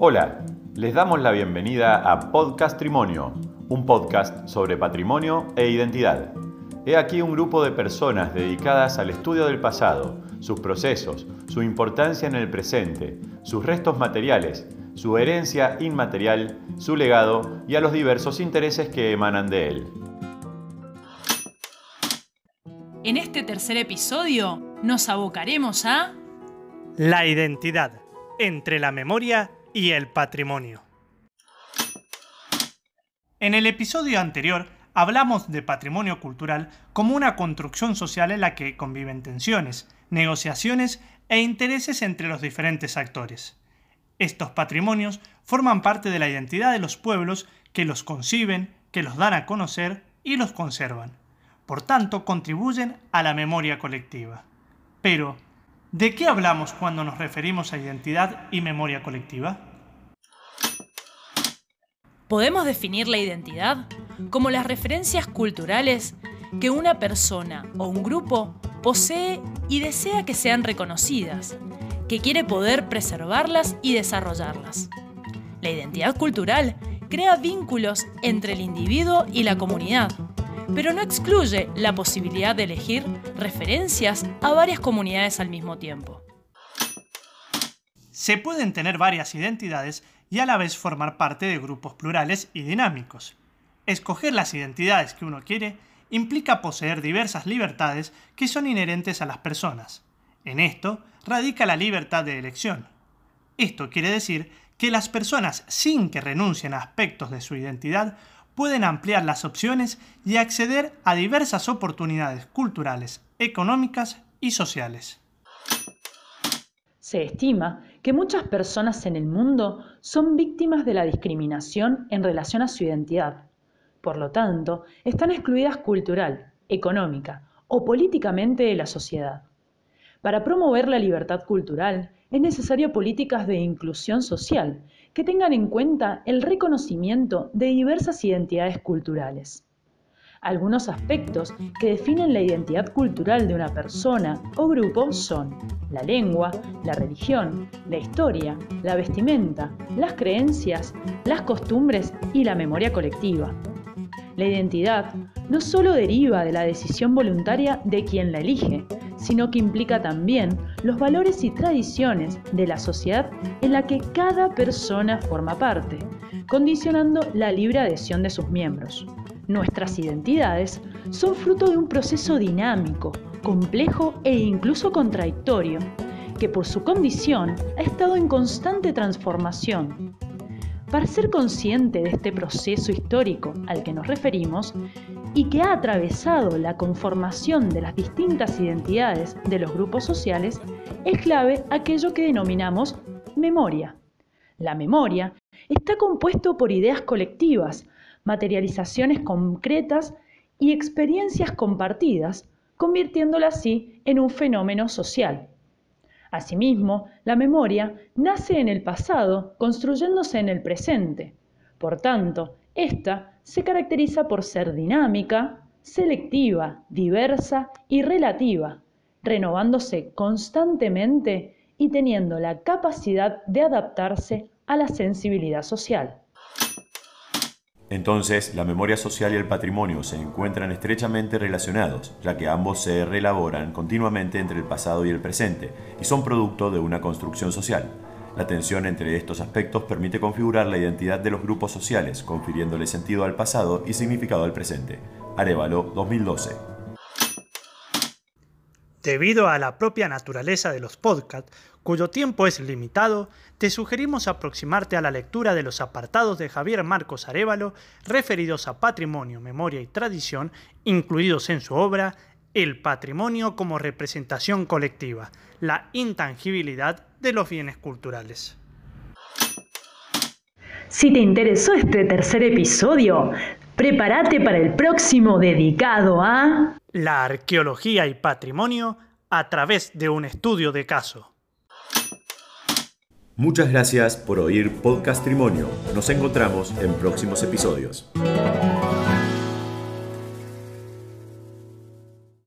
Hola, les damos la bienvenida a Podcastrimonio, un podcast sobre patrimonio e identidad. He aquí un grupo de personas dedicadas al estudio del pasado, sus procesos, su importancia en el presente, sus restos materiales, su herencia inmaterial, su legado y a los diversos intereses que emanan de él. En este tercer episodio nos abocaremos a... La identidad entre la memoria y el patrimonio. En el episodio anterior hablamos de patrimonio cultural como una construcción social en la que conviven tensiones, negociaciones e intereses entre los diferentes actores. Estos patrimonios forman parte de la identidad de los pueblos que los conciben, que los dan a conocer y los conservan. Por tanto, contribuyen a la memoria colectiva. Pero, ¿de qué hablamos cuando nos referimos a identidad y memoria colectiva? Podemos definir la identidad como las referencias culturales que una persona o un grupo posee y desea que sean reconocidas, que quiere poder preservarlas y desarrollarlas. La identidad cultural crea vínculos entre el individuo y la comunidad, pero no excluye la posibilidad de elegir referencias a varias comunidades al mismo tiempo. Se pueden tener varias identidades y a la vez formar parte de grupos plurales y dinámicos. Escoger las identidades que uno quiere implica poseer diversas libertades que son inherentes a las personas. En esto radica la libertad de elección. Esto quiere decir que las personas, sin que renuncien a aspectos de su identidad, pueden ampliar las opciones y acceder a diversas oportunidades culturales, económicas y sociales. Se estima que muchas personas en el mundo son víctimas de la discriminación en relación a su identidad. Por lo tanto, están excluidas cultural, económica o políticamente de la sociedad. Para promover la libertad cultural es necesario políticas de inclusión social que tengan en cuenta el reconocimiento de diversas identidades culturales. Algunos aspectos que definen la identidad cultural de una persona o grupo son la lengua, la religión, la historia, la vestimenta, las creencias, las costumbres y la memoria colectiva. La identidad no solo deriva de la decisión voluntaria de quien la elige, sino que implica también los valores y tradiciones de la sociedad en la que cada persona forma parte, condicionando la libre adhesión de sus miembros. Nuestras identidades son fruto de un proceso dinámico, complejo e incluso contradictorio, que por su condición ha estado en constante transformación para ser consciente de este proceso histórico al que nos referimos y que ha atravesado la conformación de las distintas identidades de los grupos sociales, es clave aquello que denominamos memoria. La memoria está compuesto por ideas colectivas, materializaciones concretas y experiencias compartidas, convirtiéndola así en un fenómeno social. Asimismo, la memoria nace en el pasado, construyéndose en el presente. Por tanto, esta se caracteriza por ser dinámica, selectiva, diversa y relativa, renovándose constantemente y teniendo la capacidad de adaptarse a la sensibilidad social. Entonces, la memoria social y el patrimonio se encuentran estrechamente relacionados, ya que ambos se reelaboran continuamente entre el pasado y el presente, y son producto de una construcción social. La tensión entre estos aspectos permite configurar la identidad de los grupos sociales, confiriéndole sentido al pasado y significado al presente. Arevalo 2012. Debido a la propia naturaleza de los podcasts, cuyo tiempo es limitado, te sugerimos aproximarte a la lectura de los apartados de Javier Marcos Arevalo referidos a patrimonio, memoria y tradición, incluidos en su obra El patrimonio como representación colectiva, la intangibilidad de los bienes culturales. Si te interesó este tercer episodio, prepárate para el próximo dedicado a... La arqueología y patrimonio a través de un estudio de caso. Muchas gracias por oír Podcast Trimonio. Nos encontramos en próximos episodios.